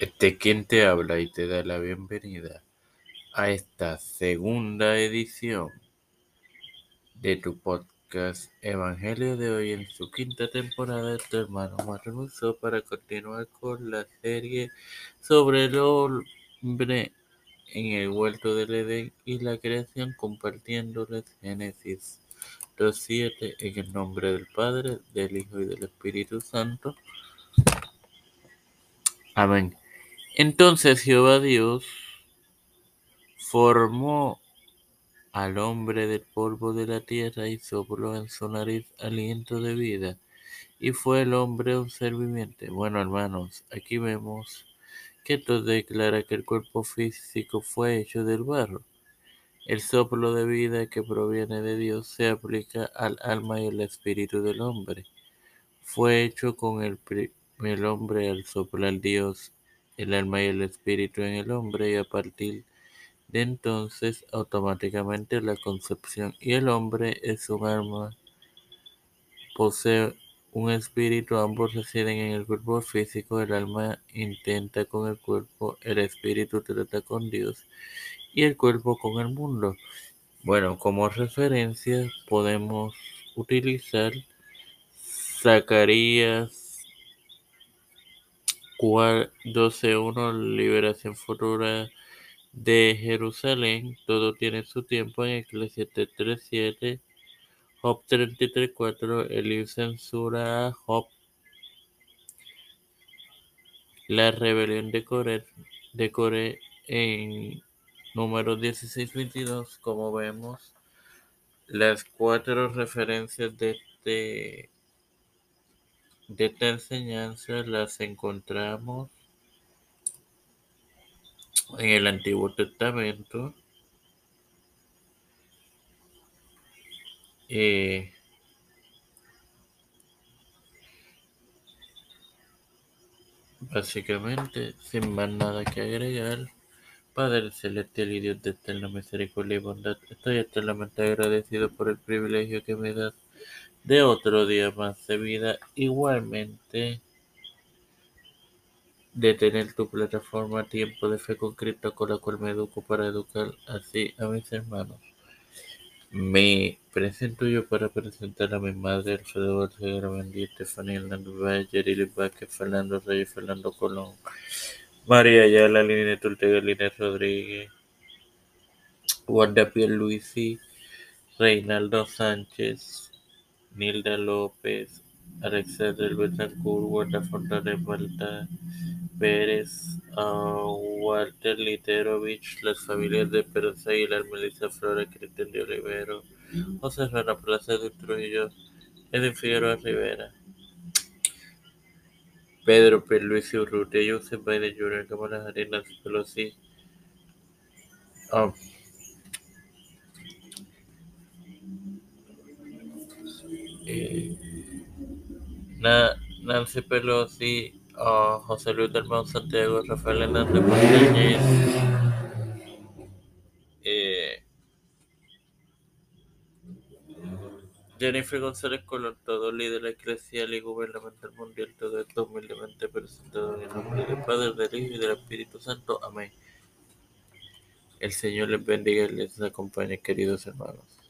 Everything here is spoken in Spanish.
Este quien te habla y te da la bienvenida a esta segunda edición de tu podcast Evangelio de hoy en su quinta temporada de tu hermano Marlon para continuar con la serie sobre el hombre en el huerto del Edén y la creación compartiéndoles Génesis 2.7 en el nombre del Padre, del Hijo y del Espíritu Santo. Amén. Entonces Jehová Dios formó al hombre del polvo de la tierra y sopló en su nariz aliento de vida, y fue el hombre un ser viviente. Bueno, hermanos, aquí vemos que esto declara que el cuerpo físico fue hecho del barro. El soplo de vida que proviene de Dios se aplica al alma y al espíritu del hombre. Fue hecho con el, el hombre al soplar Dios el alma y el espíritu en el hombre y a partir de entonces automáticamente la concepción y el hombre es un alma, posee un espíritu, ambos residen en el cuerpo físico, el alma intenta con el cuerpo, el espíritu trata con Dios y el cuerpo con el mundo. Bueno, como referencia podemos utilizar Zacarías 12.1 Liberación futura de Jerusalén. Todo tiene su tiempo en Eclesiastes 3.7. Job 33.4. Eliú censura a Job. La rebelión de Coré, en número 16.22. Como vemos, las cuatro referencias de este de esta enseñanza las encontramos en el Antiguo Testamento. Eh, básicamente, sin más nada que agregar, Padre Celestial y Dios de eterna misericordia y bondad, estoy eternamente agradecido por el privilegio que me das de otro día más de vida. Igualmente, de tener tu plataforma Tiempo de Fe con Cristo con la cual me educo para educar así a mis hermanos. Me presento yo para presentar a mi madre, Alfredo Barcegara Mendy, Estefanía Hernández Valle, Vázquez, Fernando Reyes, Fernando Colón, María Ayala, Lina Ortega, Lina Rodríguez, Wanda Luisi, Reinaldo Sánchez, Nilda López, Alexander Betancourt, Wanda Fontana Malta, Pérez, Walter Literovich, las familias de Pérez Aguilar, Melissa Flora, Cristian de Olivero, José Rana Plaza de Trujillo, Edwin Figueroa Rivera, Pedro P. Luis Urrutia, Joseph Biden Jr., Harris, Nancy Pelosi, um, eh, Nancy Pelosi, uh, José Luis del Mau Santiago, Rafael Hernández Montañez, eh, Jennifer González Colón, todo líder eclesial y gubernamental mundial, todo esto humildemente presentado en el nombre del Padre, del Hijo y del Espíritu Santo. Amén. El Señor les bendiga y les acompañe, queridos hermanos.